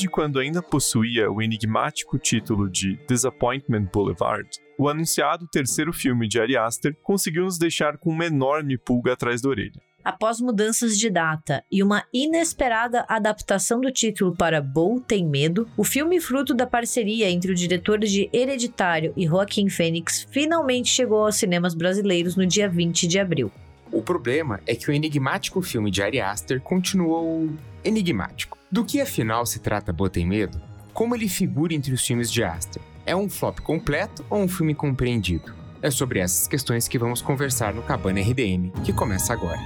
Desde quando ainda possuía o enigmático título de Disappointment Boulevard, o anunciado terceiro filme de Ari Aster conseguiu nos deixar com uma enorme pulga atrás da orelha. Após mudanças de data e uma inesperada adaptação do título para Bo Tem Medo, o filme fruto da parceria entre o diretor de Hereditário e Joaquim Fênix finalmente chegou aos cinemas brasileiros no dia 20 de abril. O problema é que o enigmático filme de Ari Aster continuou enigmático. Do que afinal se trata Bo Tem Medo? Como ele figura entre os filmes de Aster? É um flop completo ou um filme compreendido? É sobre essas questões que vamos conversar no Cabana RDM, que começa agora.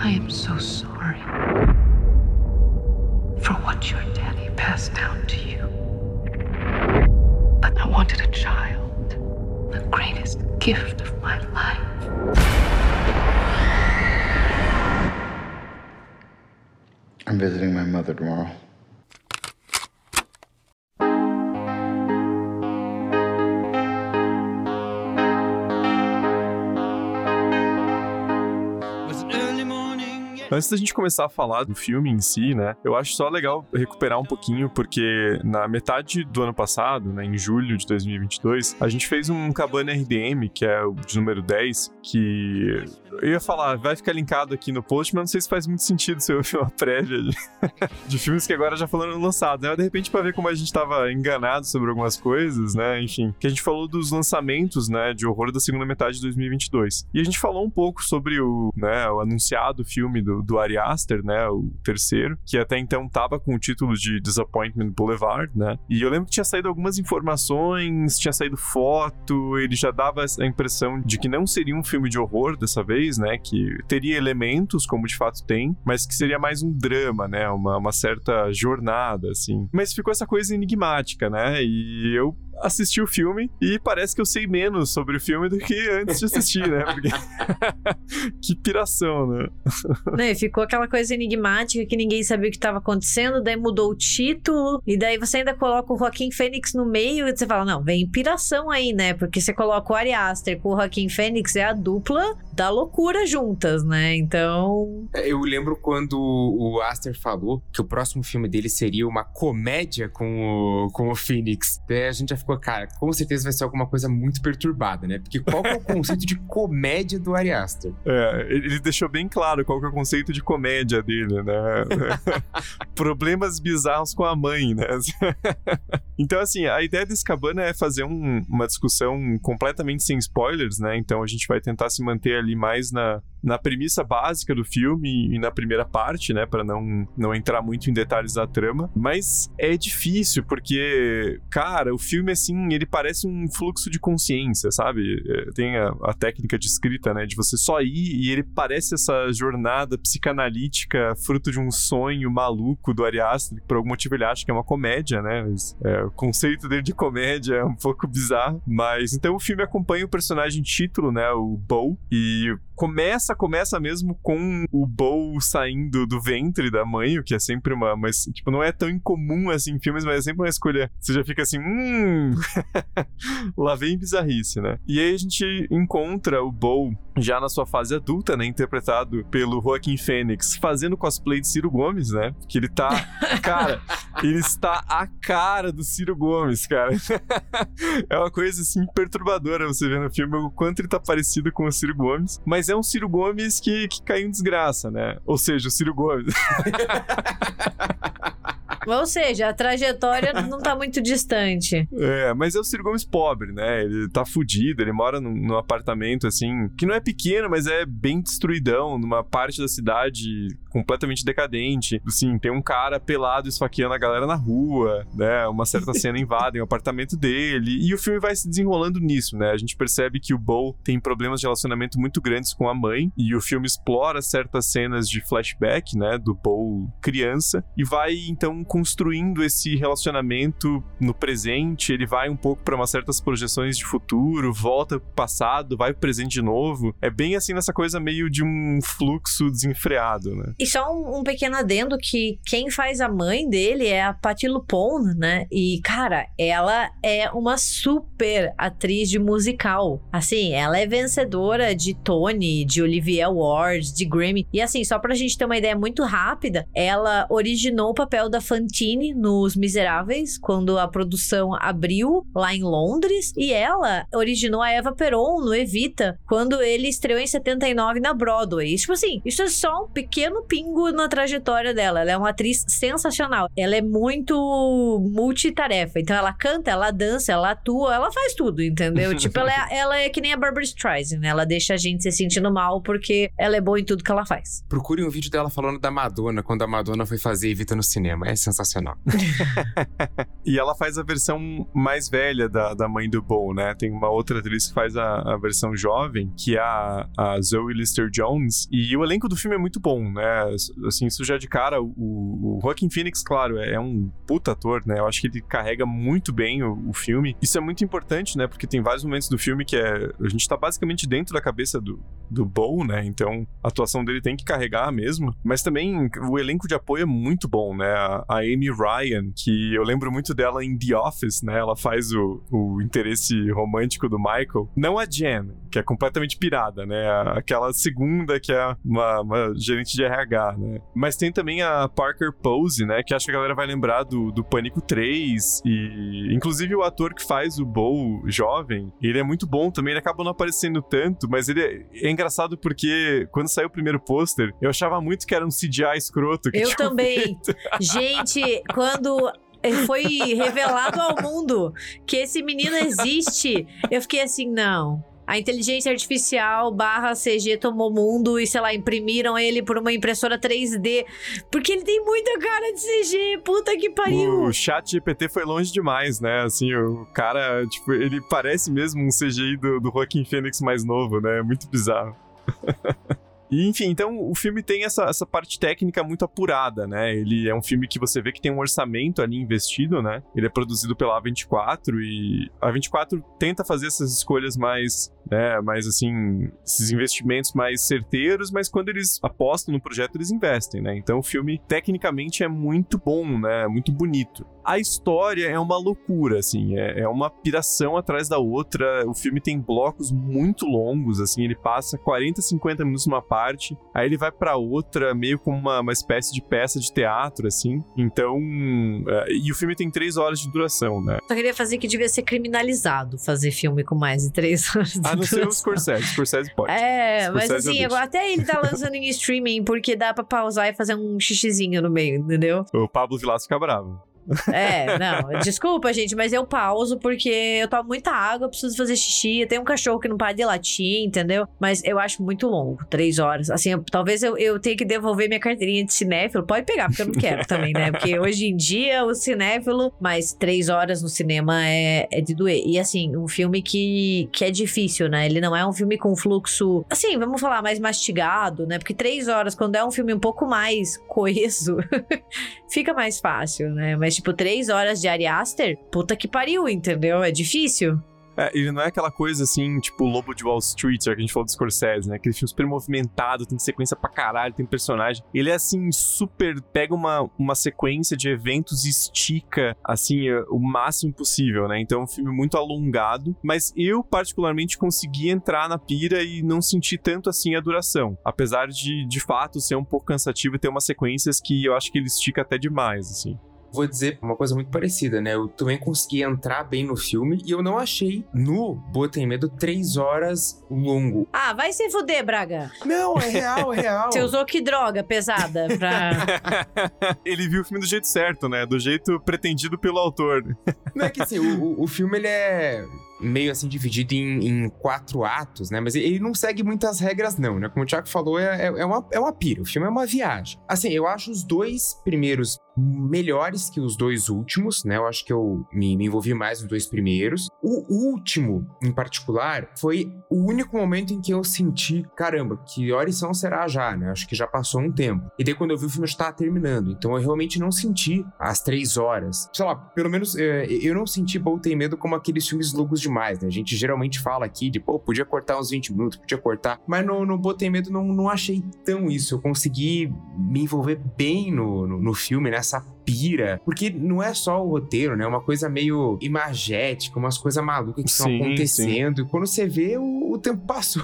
I am so sorry what your daddy passed down to you. But I wanted a child, the greatest gift of my life. I'm visiting my mother tomorrow. Antes da gente começar a falar do filme em si, né, eu acho só legal recuperar um pouquinho, porque na metade do ano passado, né, em julho de 2022, a gente fez um Cabana RDM, que é o de número 10, que eu ia falar, vai ficar linkado aqui no post, mas não sei se faz muito sentido se eu ver uma prévia de, de, filmes que agora já foram lançados, né? De repente, para ver como a gente tava enganado sobre algumas coisas, né? Enfim, que a gente falou dos lançamentos, né, de horror da segunda metade de 2022. E a gente falou um pouco sobre o, né, o anunciado filme do, do Ari Aster, né, o terceiro, que até então tava com o título de Disappointment Boulevard, né? E eu lembro que tinha saído algumas informações, tinha saído foto, ele já dava a impressão de que não seria um filme de horror dessa vez, né? Que teria elementos, como de fato tem, mas que seria mais um drama, né? Uma, uma certa jornada, assim. Mas ficou essa coisa enigmática, né? E eu assisti o filme e parece que eu sei menos sobre o filme do que antes de assistir, né? Porque... que piração, né? né? Ficou aquela coisa enigmática que ninguém sabia o que estava acontecendo, daí mudou o título, e daí você ainda coloca o Joaquim Fênix no meio e você fala, não, vem piração aí, né? Porque você coloca o Ari Aster com o Joaquim Fênix, é a dupla da loucura juntas, né? Então. Eu lembro quando o Aster falou que o próximo filme dele seria uma comédia com o, com o Phoenix. Daí a gente já ficou, cara, com certeza vai ser alguma coisa muito perturbada, né? Porque qual é o conceito de comédia do Ari Aster? É, ele deixou bem claro qual é o conceito de comédia dele, né? Problemas bizarros com a mãe, né? então, assim, a ideia desse cabana é fazer um, uma discussão completamente sem spoilers, né? Então a gente vai tentar se manter ali mais na, na premissa básica do filme e na primeira parte, né, para não, não entrar muito em detalhes da trama, mas é difícil porque, cara, o filme assim, ele parece um fluxo de consciência, sabe? É, tem a, a técnica de escrita, né, de você só ir e ele parece essa jornada psicanalítica fruto de um sonho maluco do Ari Aster, que por algum motivo ele acha que é uma comédia, né? Mas, é, o conceito dele de comédia é um pouco bizarro, mas então o filme acompanha o personagem título, né, o Bo, e começa, começa mesmo com o Bo saindo do ventre da mãe, o que é sempre uma. Mas, tipo, não é tão incomum assim em filmes, mas é sempre uma escolha. Você já fica assim, hum. Lá vem bizarrice, né? E aí a gente encontra o Bo já na sua fase adulta, né? Interpretado pelo Joaquim Fênix, fazendo cosplay de Ciro Gomes, né? Que ele tá. Cara, ele está a cara do Ciro Gomes, cara. é uma coisa assim perturbadora você ver no filme o quanto ele tá parecido com o Ciro Gomes. Mas é um Ciro Gomes que, que caiu em desgraça, né? Ou seja, o Ciro Gomes. Ou seja, a trajetória não tá muito distante. É, mas é o Ciro Gomes pobre, né? Ele tá fudido, ele mora num, num, apartamento, assim, que não é pequeno, mas é bem destruidão, numa parte da cidade completamente decadente. Assim, tem um cara pelado esfaqueando a galera na rua, né? Uma certa cena invade o apartamento dele. E o filme vai se desenrolando nisso, né? A gente percebe que o Bo tem problemas de relacionamento muito grandes com a mãe. E o filme explora certas cenas de flashback, né? Do Bo criança. E vai, então, construindo esse relacionamento no presente. Ele vai um pouco para umas certas projeções de futuro, volta pro passado, vai pro presente de novo. É bem assim nessa coisa meio de um fluxo desenfreado, né? E só um, um pequeno adendo que quem faz a mãe dele é a Patti LuPone, né? E, cara, ela é uma super atriz de musical. Assim, ela é vencedora de Tony, de Olivier Awards, de Grammy. E assim, só pra gente ter uma ideia muito rápida, ela originou o papel da Fantine nos Miseráveis, quando a produção abriu lá em Londres. E ela originou a Eva Peron no Evita, quando ele estreou em 79 na Broadway. E, tipo assim, isso é só um pequeno pingo na trajetória dela. Ela é uma atriz sensacional. Ela é muito multitarefa. Então ela canta, ela dança, ela atua, ela faz tudo, entendeu? tipo, ela é, ela é que nem a Barbara Streisand, né? Ela deixa a gente se sentindo mal porque ela é boa em tudo que ela faz. Procure um vídeo dela falando da Madonna, quando a Madonna foi fazer Evita no cinema. É sensacional. E ela faz a versão mais velha da, da mãe do Bo, né? Tem uma outra atriz que faz a, a versão jovem, que é a, a Zoe Lister-Jones. E o elenco do filme é muito bom, né? Assim, isso já de cara, o, o Joaquin Phoenix, claro, é um puta ator, né? Eu acho que ele carrega muito bem o, o filme. Isso é muito importante, né? Porque tem vários momentos do filme que é... A gente tá basicamente dentro da cabeça do, do Bo, né? Então, a atuação dele tem que carregar mesmo. Mas também, o elenco de apoio é muito bom, né? A, a Amy Ryan, que eu lembro muito dela em The Office, né? Ela faz o, o interesse romântico do Michael. Não a Jen, que é completamente pirada, né? Aquela segunda que é uma, uma gerente de RH, né? Mas tem também a Parker Pose, né? Que acho que a galera vai lembrar do, do Pânico 3. E, inclusive, o ator que faz o Bo jovem, ele é muito bom também. Ele acaba não aparecendo tanto, mas ele é, é engraçado porque quando saiu o primeiro pôster, eu achava muito que era um CGI escroto. Que Eu também. feito. Gente, quando foi revelado ao mundo que esse menino existe, eu fiquei assim, não. A inteligência artificial barra CG tomou mundo e, sei lá, imprimiram ele por uma impressora 3D. Porque ele tem muita cara de CG. Puta que pariu. O chat GPT foi longe demais, né? Assim, o cara, tipo, ele parece mesmo um CGI do, do Joaquin Phoenix mais novo, né? Muito bizarro. E, enfim, então o filme tem essa, essa parte técnica muito apurada, né? Ele é um filme que você vê que tem um orçamento ali investido, né? Ele é produzido pela A24 e a A24 tenta fazer essas escolhas mais, né, mais assim, esses investimentos mais certeiros, mas quando eles apostam no projeto, eles investem, né? Então o filme tecnicamente é muito bom, né? Muito bonito. A história é uma loucura, assim, é, é uma piração atrás da outra. O filme tem blocos muito longos, assim, ele passa 40, 50 minutos numa parte, aí ele vai pra outra, meio como uma, uma espécie de peça de teatro, assim. Então. é, e o filme tem três horas de duração, né? Só queria fazer que devia ser criminalizado fazer filme com mais de três horas. de A não ser o duração. Scorsese. Scorsese pode. É, mas assim, agora até ele tá lançando em streaming porque dá pra pausar e fazer um xixizinho no meio, entendeu? O Pablo Vilaça fica bravo. É, não, desculpa, gente, mas eu pauso porque eu tomo muita água, preciso fazer xixi, tenho um cachorro que não para de latir, entendeu? Mas eu acho muito longo, três horas. Assim, eu- talvez eu, eu tenha que devolver minha carteirinha de cinéfilo. Pode pegar, porque eu não quero também, né? Porque hoje em dia o cinéfilo, mas três horas no cinema é, é de doer. E assim, um filme que, que é difícil, né? Ele não é um filme com fluxo, assim, vamos falar, mais mastigado, né? Porque três horas, quando é um filme um pouco mais coeso, fica mais fácil, né? Mas, tipo, três horas de Ari Aster, puta que pariu, entendeu? É difícil. É, ele não é aquela coisa assim, tipo Lobo de Wall Street, já que a gente falou do Scorsese, né? Aquele filme super movimentado, tem sequência pra caralho, tem personagem. Ele é assim, super. Pega uma, uma sequência de eventos e estica, assim, eh, o máximo possível, né? Então é um filme muito alongado, mas eu, particularmente, consegui entrar na pira e não senti tanto assim a duração. Apesar de, de fato, ser um pouco cansativo e ter umas sequências que eu acho que ele estica até demais, assim. Vou dizer uma coisa muito parecida, né? Eu também consegui entrar bem no filme e eu não achei no Botem Medo três horas longo. Ah, vai se fuder, Braga. Não, é real, é real. Você usou que droga pesada pra. ele viu o filme do jeito certo, né? Do jeito pretendido pelo autor. Não é que assim, o, o- filme ele é meio assim dividido em, em quatro atos, né? Mas ele não segue muitas regras, não, né? Como o Thiago falou, é, é, é uma, é uma pira. O filme é uma viagem. Assim, eu acho os dois primeiros melhores que os dois últimos, né? Eu acho que eu me, me envolvi mais nos dois primeiros. O último, em particular, foi o único momento em que eu senti, caramba, que horas são será já, né? Acho que já passou um tempo. E daí quando eu vi o filme já estava terminando. Então eu realmente não senti as três horas. Sei lá, pelo menos é, eu não senti Bom Medo como aqueles filmes longos demais, né? A gente geralmente fala aqui de, pô, podia cortar uns 20 minutos, podia cortar. Mas no, no Botei Medo não, não achei tão isso. Eu consegui me envolver bem no, no, no filme, nessa pira. Porque não é só o roteiro, né? É uma coisa meio imagética, umas coisas malucas que estão Sim, acontecendo. E quando você vê, o, o tempo passou.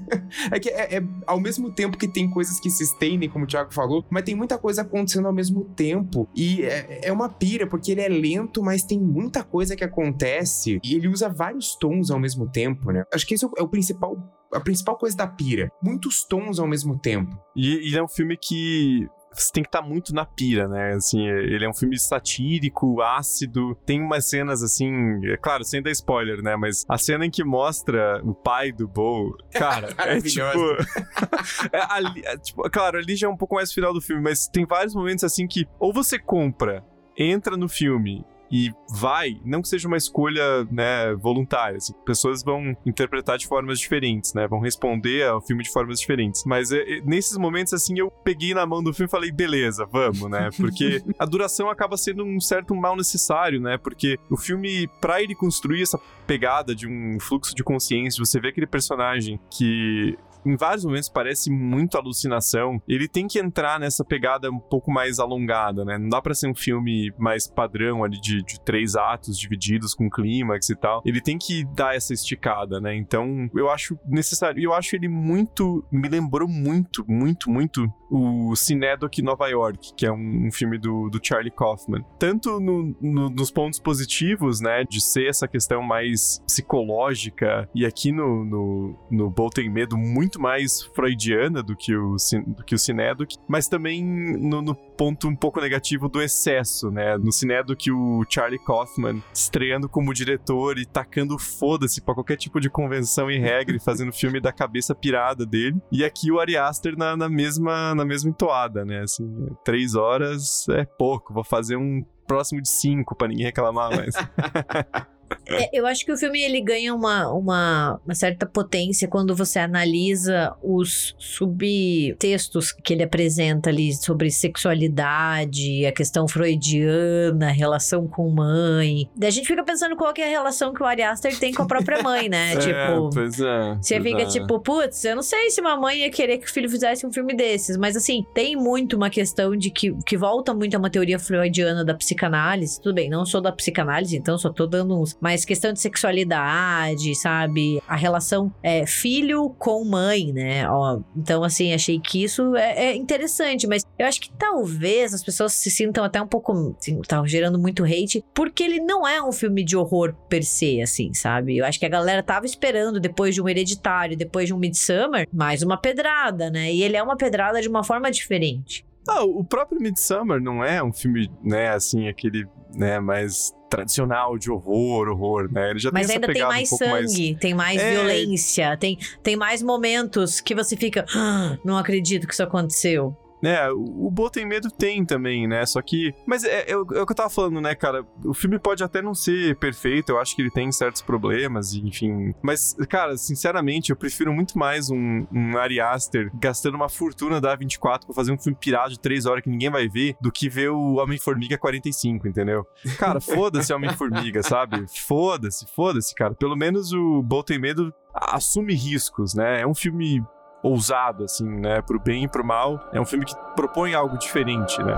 é que é, é ao mesmo tempo que tem coisas que se estendem, como o Thiago falou, mas tem muita coisa acontecendo ao mesmo tempo. E é, é uma pira, porque ele é lento, mas tem muita coisa que acontece. E ele usa vários tons ao mesmo tempo, né? Acho que esse é o, é o principal a principal coisa da pira. Muitos tons ao mesmo tempo. E, e é um filme que você tem que estar muito na pira, né? Assim, ele é um filme satírico, ácido. Tem umas cenas assim, é claro, sem dar spoiler, né? Mas a cena em que mostra o pai do Bo, cara, é tipo, é, ali, é, tipo. Claro, ali já é um pouco mais final do filme, mas tem vários momentos assim que ou você compra, entra no filme e vai, não que seja uma escolha, né, voluntária. Assim, pessoas vão interpretar de formas diferentes, né? Vão responder ao filme de formas diferentes. Mas é, é, nesses momentos, assim, eu peguei na mão do filme e falei, beleza, vamos, né? Porque a duração acaba sendo um certo mal necessário, né? Porque o filme, pra ele construir essa pegada de um fluxo de consciência, você vê aquele personagem que em vários momentos parece muito alucinação. Ele tem que entrar nessa pegada um pouco mais alongada, né? Não dá pra ser um filme mais padrão ali de, de três atos divididos com clímax e tal. Ele tem que dar essa esticada, né? Então eu acho necessário. Eu acho ele muito. Me lembrou muito, muito, muito o Cinedoc Nova York, que é um, um filme do, do Charlie Kaufman. Tanto no, no, nos pontos positivos, né? De ser essa questão mais psicológica. E aqui no, no, no Boltem Medo, muito muito mais freudiana do que o, do que o Cinedoc, mas também no, no, ponto um pouco negativo do excesso, né? No Cinedoc, o Charlie Kaufman estreando como diretor e tacando foda-se pra qualquer tipo de convenção e regra e fazendo filme da cabeça pirada dele. E aqui o Ari Aster na, na, mesma, na mesma entoada, né? Assim, três horas é pouco, vou fazer um próximo de cinco para ninguém reclamar mais. É, eu acho que o filme ele ganha uma, uma, uma, certa potência quando você analisa os subtextos que ele apresenta ali sobre sexualidade, a questão freudiana, a relação com mãe. Daí a gente fica pensando qual que é a relação que o Ari Aster tem com a própria mãe, né? é, tipo, pois é, você pois fica é. tipo, putz, eu não sei se uma mãe ia querer que o filho fizesse um filme desses, mas assim, tem muito uma questão de que, que volta muito a uma teoria freudiana da psicanálise. Tudo bem, não sou da psicanálise, então só tô dando uns. Mas questão de sexualidade, sabe? A relação é, filho com mãe, né? Ó, então, assim, achei que isso é, é, interessante, mas eu acho que talvez as pessoas se sintam até um pouco. Assim, tá gerando muito hate, porque ele não é um filme de horror per se, assim, sabe? Eu acho que a galera tava esperando, depois de um hereditário, depois de um Midsummer, mais uma pedrada, né? E ele é uma pedrada de uma forma diferente. Ah, o próprio Midsummer não é um filme, né, assim, aquele, né, mais tradicional de horror, horror, né? Ele já Mas tem ainda tem mais um sangue, mais... tem mais É. violência, tem, tem mais momentos que você fica. "Ah, não acredito que isso aconteceu. É, o o Bo tem medo tem também, né? Só que. Mas é, é o é o que eu tava falando, né, cara? O filme pode até não ser perfeito, eu acho que ele tem certos problemas, enfim. Mas, cara, sinceramente, eu prefiro muito mais um, um Ari Aster gastando uma fortuna da A24 pra fazer um filme pirado de 3 horas que ninguém vai ver, do que ver o Homem-Formiga 45, entendeu? Cara, foda-se Homem-Formiga, sabe? Foda-se, foda-se, cara. Pelo menos o Bo tem medo assume riscos, né? É um filme ousado, assim, né? Pro bem e pro mal. É um filme que propõe algo diferente, né?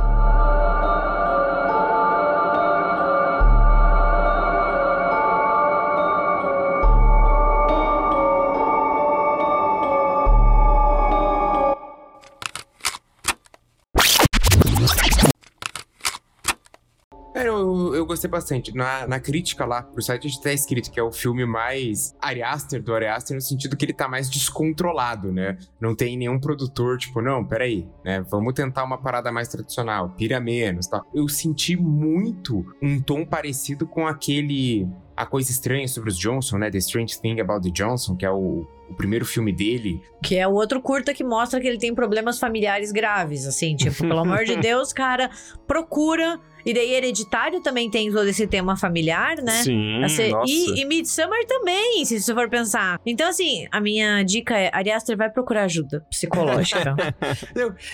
Gostei bastante. Na, na crítica lá pro site, a gente tá escrito que é o filme mais Ari Aster do Ari Aster, no sentido que ele tá mais descontrolado, né? Não tem nenhum produtor, tipo, não, peraí, né? Vamos tentar uma parada mais tradicional, pira menos tal. Eu senti muito um tom parecido com aquele. A Coisa Estranha sobre os Johnson, né? The Strange Thing About the Johnson, que é o, o primeiro filme dele. Que é o outro curta que mostra que ele tem problemas familiares graves, assim, tipo, pelo amor de Deus, cara, procura. E daí Hereditário também tem todo esse tema familiar, né? Sim, Assim, nossa. e, e Midsummer também, se você for pensar. Então, assim, a minha dica é: Ari Aster vai procurar ajuda psicológica.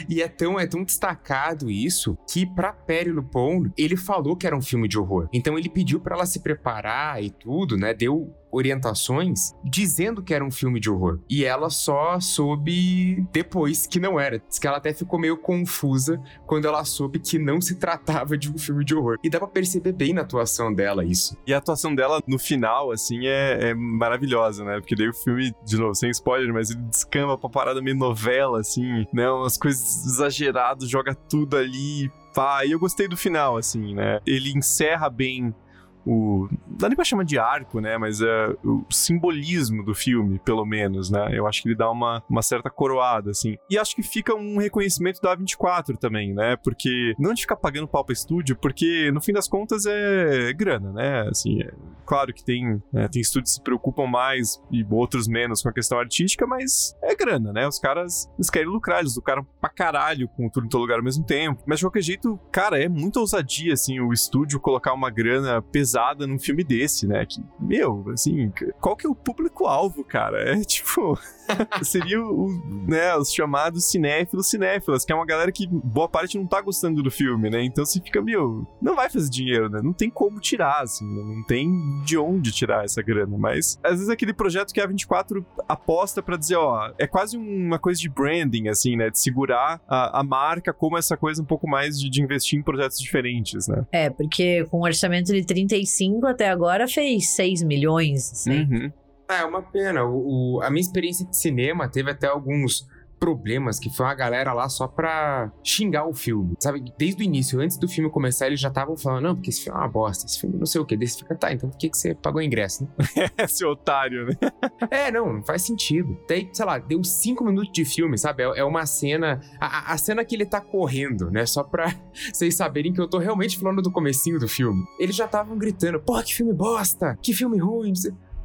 E é tão, é tão destacado isso que pra Perry Lupone, ele falou que era um filme de horror. Então ele pediu pra ela se preparar e tudo, né? Deu orientações dizendo que era um filme de horror. E ela só soube depois que não era. Diz que ela até ficou meio confusa quando ela soube que não se tratava de um filme de horror. E dá pra perceber bem na atuação dela isso. E a atuação dela no final, assim, é, é maravilhosa, né? Porque daí o filme, de novo, sem spoiler, mas ele descamba pra parada meio novela, assim, né? Umas coisas exageradas, joga tudo ali, pá. E eu gostei do final, assim, né? Ele encerra bem o. Dá nem pra chamar de arco, né? Mas é o simbolismo do filme, pelo menos, né? Eu acho que ele dá uma, uma certa coroada, assim. E acho que fica um reconhecimento da A24 também, né? Porque não de ficar pagando pau pra estúdio, porque no fim das contas é grana, né? Assim, é claro que tem, né, tem estúdios que se preocupam mais e outros menos com a questão artística, mas é grana, né? Os caras eles querem lucrar, eles lucraram pra caralho com tudo em todo lugar ao mesmo tempo. Mas de qualquer jeito, cara, é muita ousadia, assim, o estúdio colocar uma grana pesada num filme desse, né? Que, meu, assim, qual que é o público-alvo, cara? É tipo. seria o, né, os chamados cinéfilos cinéfilas, que é uma galera que boa parte não tá gostando do filme, né? Então você fica, meu, não vai fazer dinheiro, né? Não tem como tirar, assim, né? não tem de onde tirar essa grana. Mas às vezes aquele projeto que a 24 aposta para dizer, ó, é quase uma coisa de branding, assim, né? De segurar a, a marca como essa coisa um pouco mais de, de investir em projetos diferentes, né? É, porque com um orçamento de 35 até agora fez 6 milhões, assim. Uhum. É uma pena. O, o- a minha experiência de cinema teve até alguns problemas que foi uma galera lá só pra xingar o filme, sabe? Desde o início, antes do filme começar, eles já estavam falando, não, porque esse filme é uma bosta, esse filme não sei o quê. Daí você fica, tá, então por que, que você pagou ingresso, né? Esse otário, né? É, não, não faz sentido. Daí, sei lá, deu cinco minutos de filme, sabe? É, é uma cena. A, a- a cena que ele tá correndo, né? Só pra vocês saberem que eu tô realmente falando do comecinho do filme. Eles já estavam gritando, porra, que filme bosta! Que filme ruim!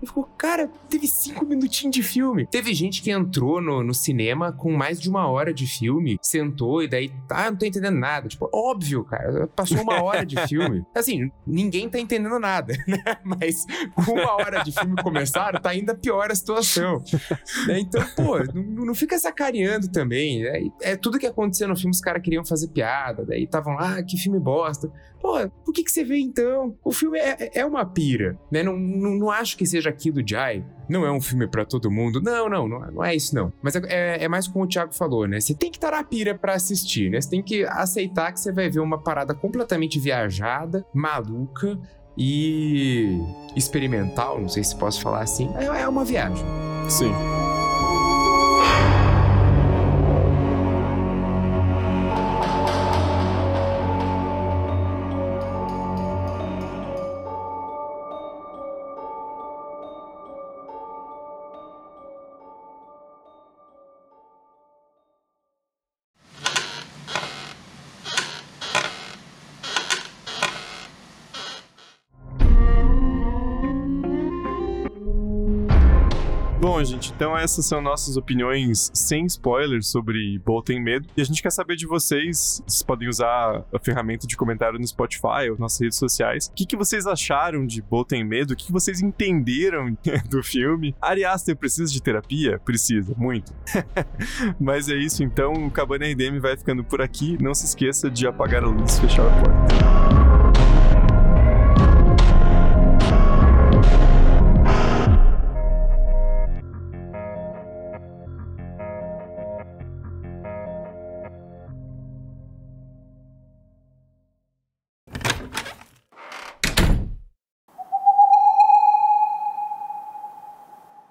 E ficou, cara, teve cinco minutinhos de filme. Teve gente que entrou no, no cinema com mais de uma hora de filme, sentou e daí, ah, não tô entendendo nada. Tipo, óbvio, cara, passou uma hora de filme. Assim, ninguém tá entendendo nada, né? Mas com uma hora de filme começaram, tá ainda pior a situação. Né? Então, pô, não, não fica sacaneando também. É, é tudo que aconteceu no filme, os caras queriam fazer piada, daí estavam lá, ah, que filme bosta. Pô, por que, que você vê então? O filme é, é uma pira, né? Não, não, não acho que seja aquilo de ai, não é um filme pra todo mundo. Não, não, não, é- não é isso não. Mas é, é- é mais como o Thiago falou, né? Você tem que estar na pira pra assistir, né? Você tem que aceitar que você vai ver uma parada completamente viajada, maluca e experimental, não sei se posso falar assim. É, é uma viagem. Sim. Bom, gente, então essas são nossas opiniões sem spoilers sobre Boa Tem Medo. E a gente quer saber de vocês, vocês podem usar a ferramenta de comentário no Spotify ou nas redes sociais. O que, que vocês acharam de Boa Tem Medo? O que, que vocês entenderam do filme? Ari Aster precisa de terapia? Precisa, muito. Mas é isso, então o Cabana RDM vai ficando por aqui. Não se esqueça de apagar a luz e fechar a porta.